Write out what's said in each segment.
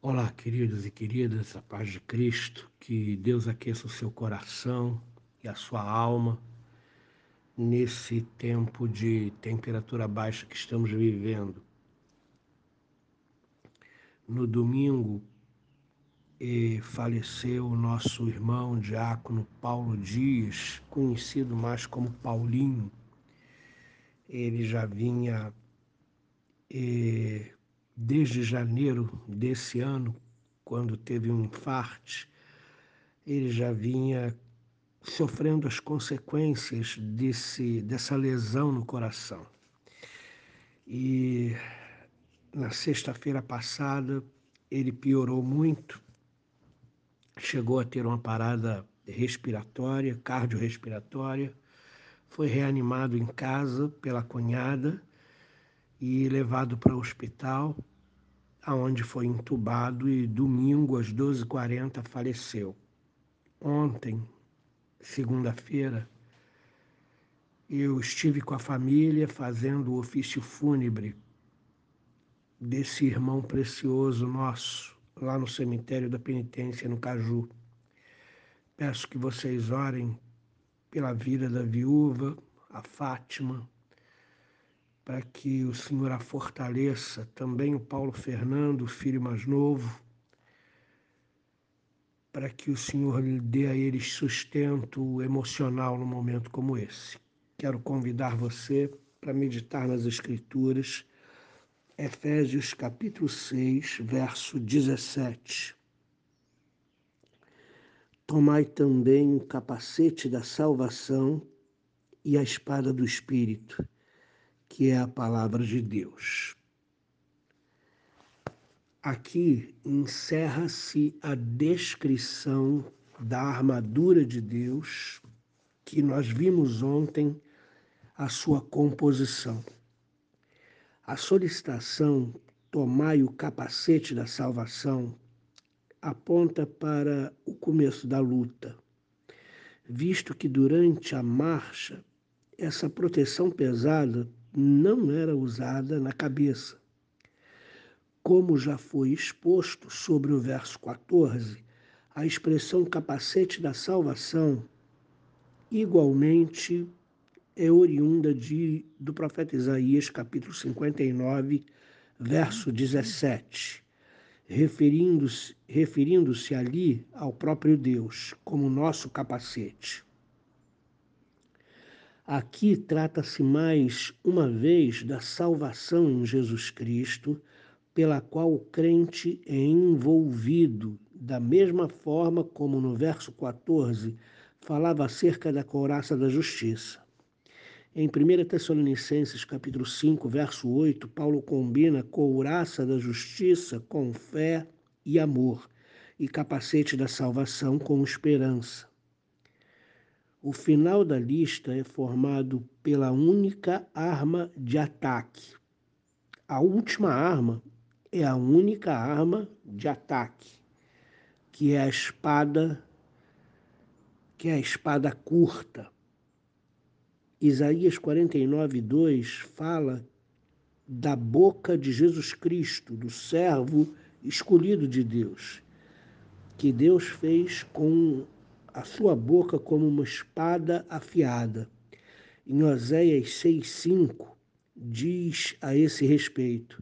Olá, queridos e queridas, a paz de Cristo, que Deus aqueça o seu coração e a sua alma nesse tempo de temperatura baixa que estamos vivendo. No domingo, eh, faleceu o nosso irmão diácono Paulo Dias, conhecido mais como Paulinho. Ele já vinha eh, desde janeiro desse ano, quando teve um infarte, ele já vinha sofrendo as consequências desse, dessa lesão no coração. E na sexta-feira passada ele piorou muito, chegou a ter uma parada respiratória, cardiorrespiratória, foi reanimado em casa pela cunhada e levado para o hospital, aonde foi entubado e domingo às 12h40 faleceu. Ontem, segunda-feira, eu estive com a família fazendo o ofício fúnebre desse irmão precioso nosso, lá no cemitério da penitência, no Caju. Peço que vocês orem pela vida da viúva, a Fátima, para que o Senhor a fortaleça, também o Paulo Fernando, o filho mais novo, para que o Senhor lhe dê a eles sustento emocional num momento como esse. Quero convidar você para meditar nas Escrituras, Efésios capítulo 6, verso 17. Tomai também o capacete da salvação e a espada do Espírito que é a palavra de Deus. Aqui encerra-se a descrição da armadura de Deus que nós vimos ontem a sua composição. A solicitação tomai o capacete da salvação aponta para o começo da luta, visto que durante a marcha essa proteção pesada não era usada na cabeça. Como já foi exposto sobre o verso 14, a expressão capacete da salvação igualmente é oriunda de, do profeta Isaías, capítulo 59, verso 17, referindo-se referindo ali ao próprio Deus como nosso capacete. Aqui trata-se mais uma vez da salvação em Jesus Cristo, pela qual o crente é envolvido, da mesma forma como no verso 14 falava acerca da couraça da justiça. Em 1 Tessalonicenses capítulo 5, verso 8, Paulo combina couraça da justiça com fé e amor, e capacete da salvação com esperança. O final da lista é formado pela única arma de ataque. A última arma é a única arma de ataque, que é a espada, que é a espada curta. Isaías 49, 2 fala da boca de Jesus Cristo, do servo escolhido de Deus, que Deus fez com a sua boca como uma espada afiada. Em Oséias 6,5 diz a esse respeito: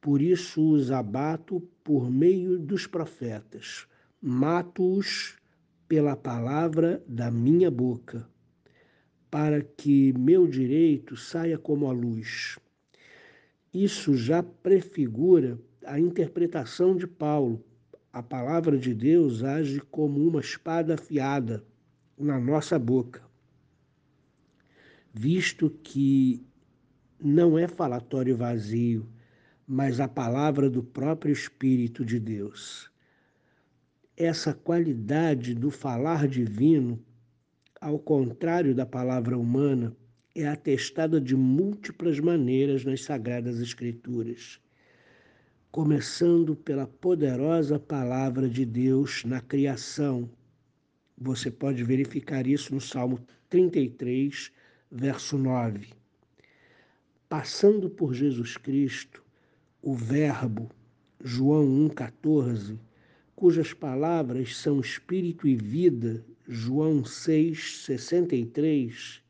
Por isso os abato por meio dos profetas, mato-os pela palavra da minha boca, para que meu direito saia como a luz. Isso já prefigura a interpretação de Paulo a palavra de Deus age como uma espada afiada na nossa boca, visto que não é falatório vazio, mas a palavra do próprio Espírito de Deus. Essa qualidade do falar divino, ao contrário da palavra humana, é atestada de múltiplas maneiras nas Sagradas Escrituras começando pela poderosa palavra de Deus na criação. Você pode verificar isso no Salmo 33, verso 9. Passando por Jesus Cristo, o Verbo, João 1,14, cujas palavras são espírito e vida, João 6, 63,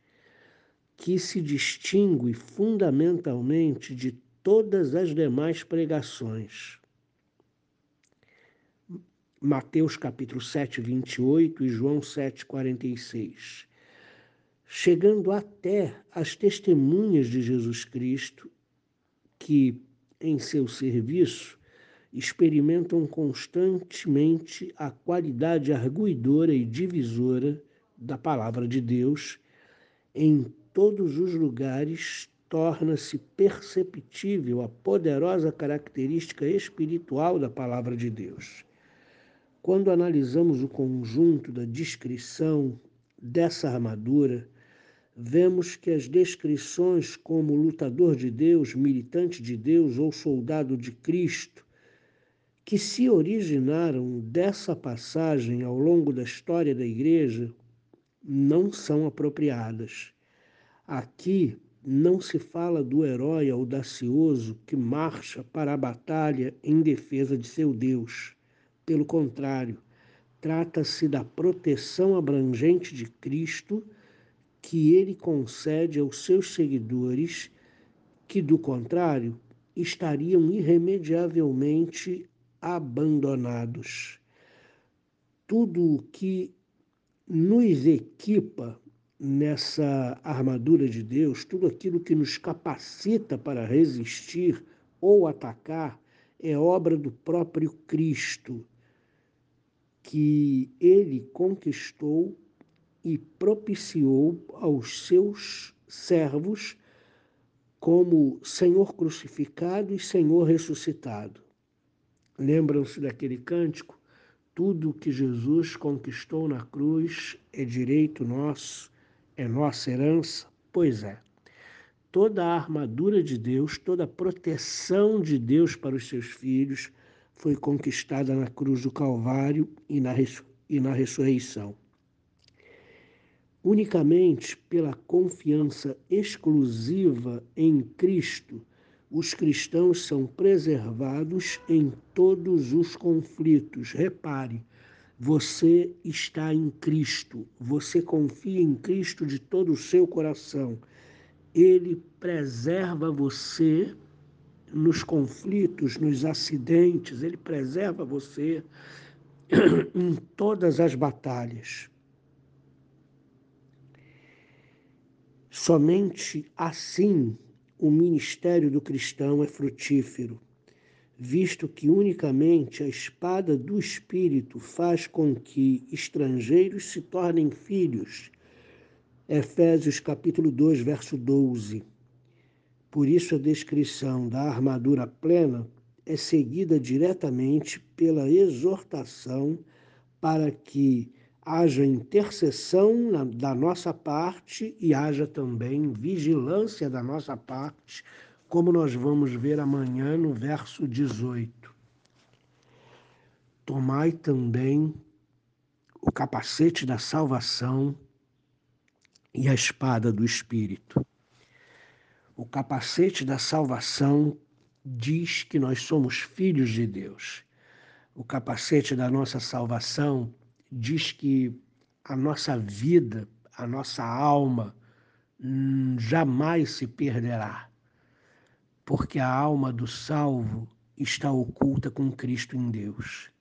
que se distingue fundamentalmente de todas as demais pregações. Mateus capítulo 7, 28 e João 7, 46. Chegando até as testemunhas de Jesus Cristo, que em seu serviço experimentam constantemente a qualidade arguidora e divisora da palavra de Deus em todos os lugares torna-se perceptível a poderosa característica espiritual da palavra de Deus. Quando analisamos o conjunto da descrição dessa armadura, vemos que as descrições como lutador de Deus, militante de Deus ou soldado de Cristo, que se originaram dessa passagem ao longo da história da Igreja, não são apropriadas. Aqui não se fala do herói audacioso que marcha para a batalha em defesa de seu Deus pelo contrário, trata-se da proteção abrangente de Cristo que ele concede aos seus seguidores, que, do contrário, estariam irremediavelmente abandonados. Tudo o que nos equipa nessa armadura de Deus, tudo aquilo que nos capacita para resistir ou atacar, é obra do próprio Cristo que ele conquistou e propiciou aos seus servos como Senhor crucificado e Senhor ressuscitado. Lembram-se daquele cântico? Tudo que Jesus conquistou na cruz é direito nosso, é nossa herança? Pois é. Toda a armadura de Deus, toda a proteção de Deus para os seus filhos, foi conquistada na cruz do Calvário e na, e na ressurreição. Unicamente pela confiança exclusiva em Cristo, os cristãos são preservados em todos os conflitos. Repare, você está em Cristo, você confia em Cristo de todo o seu coração. Ele preserva você nos conflitos, nos acidentes, ele preserva você em todas as batalhas. Somente assim o ministério do cristão é frutífero, visto que unicamente a espada do Espírito faz com que estrangeiros se tornem filhos. Efésios capítulo 2, verso 12. Por isso, a descrição da armadura plena é seguida diretamente pela exortação para que haja intercessão na, da nossa parte e haja também vigilância da nossa parte, como nós vamos ver amanhã no verso 18. Tomai também o capacete da salvação e a espada do Espírito o capacete da salvação diz que nós somos filhos de Deus. O capacete da nossa salvação diz que a nossa vida, a nossa alma hum, jamais se perderá, porque a alma do salvo está oculta com Cristo em Deus.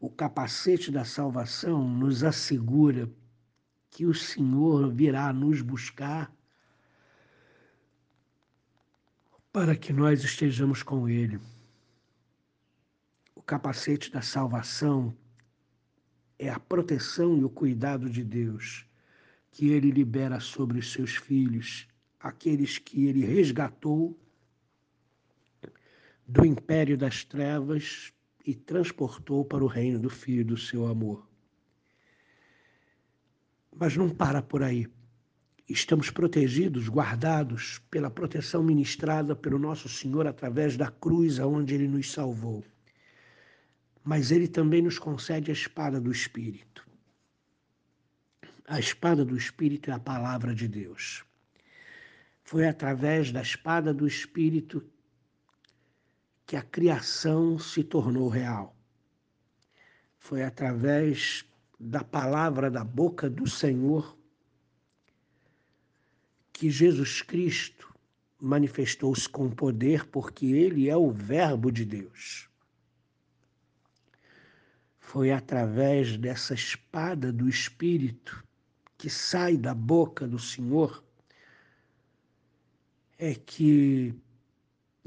O capacete da salvação nos assegura que o Senhor virá nos buscar para que nós estejamos com Ele. O capacete da salvação é a proteção e o cuidado de Deus que Ele libera sobre os seus filhos, aqueles que Ele resgatou do império das trevas e transportou para o reino do Filho do seu amor. Mas não para por aí estamos protegidos, guardados pela proteção ministrada pelo nosso Senhor através da cruz aonde ele nos salvou. Mas ele também nos concede a espada do Espírito. A espada do Espírito é a palavra de Deus. Foi através da espada do Espírito que a criação se tornou real. Foi através da palavra da boca do Senhor que Jesus Cristo manifestou-se com poder, porque ele é o Verbo de Deus. Foi através dessa espada do Espírito que sai da boca do Senhor é que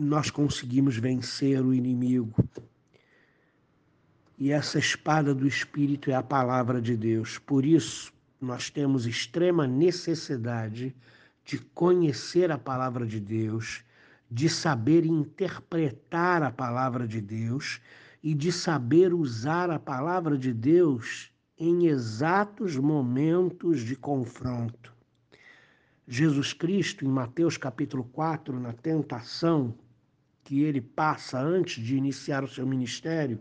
nós conseguimos vencer o inimigo. E essa espada do Espírito é a palavra de Deus. Por isso, nós temos extrema necessidade de conhecer a palavra de Deus, de saber interpretar a palavra de Deus e de saber usar a palavra de Deus em exatos momentos de confronto. Jesus Cristo, em Mateus capítulo 4, na tentação que ele passa antes de iniciar o seu ministério,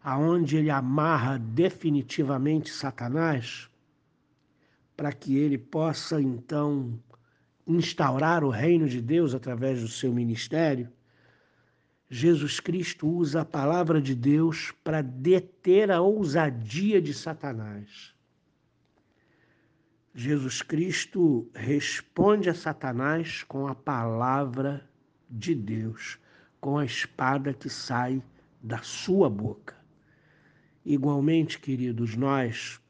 aonde ele amarra definitivamente Satanás, para que ele possa então instaurar o reino de Deus através do seu ministério, Jesus Cristo usa a palavra de Deus para deter a ousadia de Satanás. Jesus Cristo responde a Satanás com a palavra de Deus, com a espada que sai da sua boca. Igualmente, queridos, nós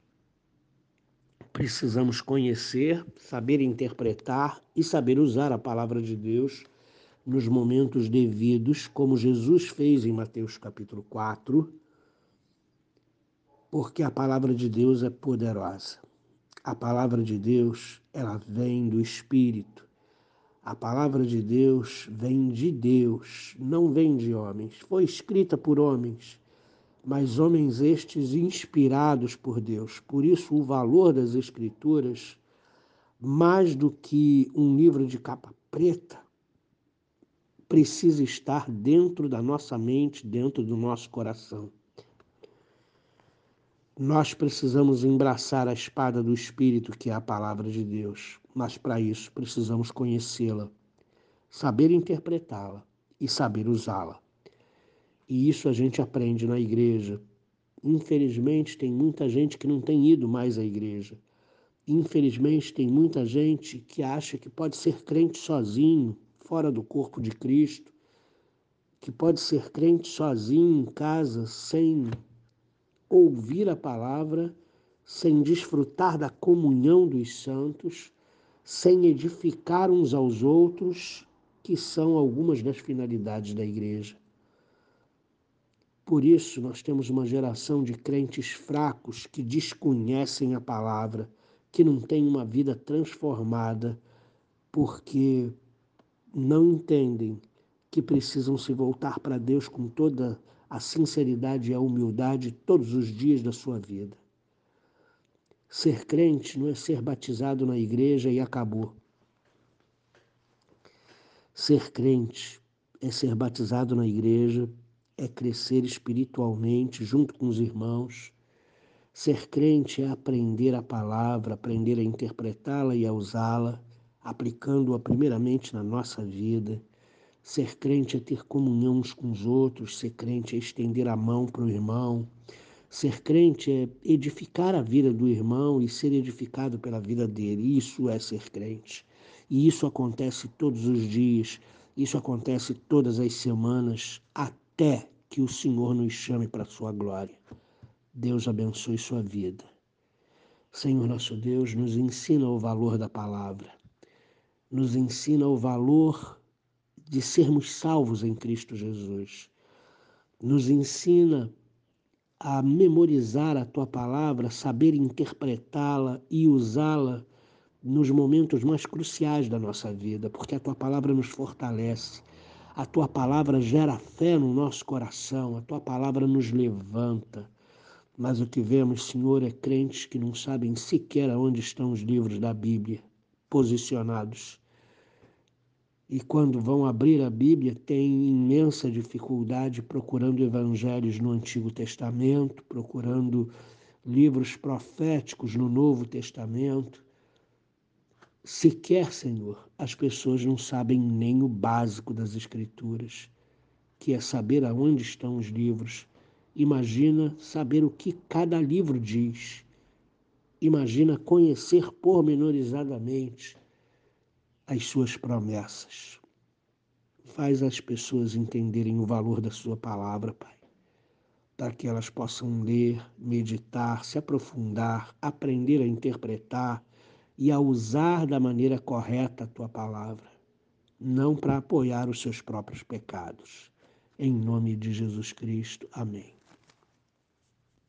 precisamos conhecer, saber interpretar e saber usar a palavra de Deus nos momentos devidos, como Jesus fez em Mateus capítulo 4, porque a palavra de Deus é poderosa. A palavra de Deus, ela vem do Espírito. A palavra de Deus vem de Deus, não vem de homens. Foi escrita por homens, mas homens estes inspirados por Deus. Por isso, o valor das Escrituras, mais do que um livro de capa preta, precisa estar dentro da nossa mente, dentro do nosso coração. Nós precisamos embraçar a espada do Espírito, que é a palavra de Deus, mas para isso precisamos conhecê-la, saber interpretá-la e saber usá-la. E isso a gente aprende na igreja. Infelizmente, tem muita gente que não tem ido mais à igreja. Infelizmente, tem muita gente que acha que pode ser crente sozinho, fora do corpo de Cristo, que pode ser crente sozinho em casa, sem ouvir a palavra, sem desfrutar da comunhão dos santos, sem edificar uns aos outros, que são algumas das finalidades da igreja. Por isso, nós temos uma geração de crentes fracos que desconhecem a palavra, que não têm uma vida transformada, porque não entendem que precisam se voltar para Deus com toda a sinceridade e a humildade todos os dias da sua vida. Ser crente não é ser batizado na igreja e acabou. Ser crente é ser batizado na igreja, é crescer espiritualmente junto com os irmãos. Ser crente é aprender a palavra, aprender a interpretá-la e a usá-la, aplicando-a primeiramente na nossa vida. Ser crente é ter comunhão uns com os outros, ser crente é estender a mão para o irmão. Ser crente é edificar a vida do irmão e ser edificado pela vida dele. Isso é ser crente. E isso acontece todos os dias, isso acontece todas as semanas, até que o Senhor nos chame para a sua glória. Deus abençoe sua vida. Senhor nosso Deus, nos ensina o valor da palavra, nos ensina o valor de sermos salvos em Cristo Jesus, nos ensina a memorizar a tua palavra, saber interpretá-la e usá-la nos momentos mais cruciais da nossa vida, porque a tua palavra nos fortalece, a tua palavra gera fé no nosso coração, a tua palavra nos levanta. Mas o que vemos, Senhor, é crentes que não sabem sequer onde estão os livros da Bíblia posicionados. E quando vão abrir a Bíblia, têm imensa dificuldade procurando evangelhos no Antigo Testamento, procurando livros proféticos no Novo Testamento Sequer, Senhor, as pessoas não sabem nem o básico das Escrituras. que é saber aonde estão os livros. Imagina saber o que cada livro diz. Imagina conhecer pormenorizadamente as suas promessas. Faz as pessoas entenderem o valor da sua palavra, Pai, para que elas possam ler, meditar, se aprofundar, aprender a interpretar e a usar da maneira correta a tua palavra, não para apoiar os seus próprios pecados. Em nome de Jesus Cristo. Amém.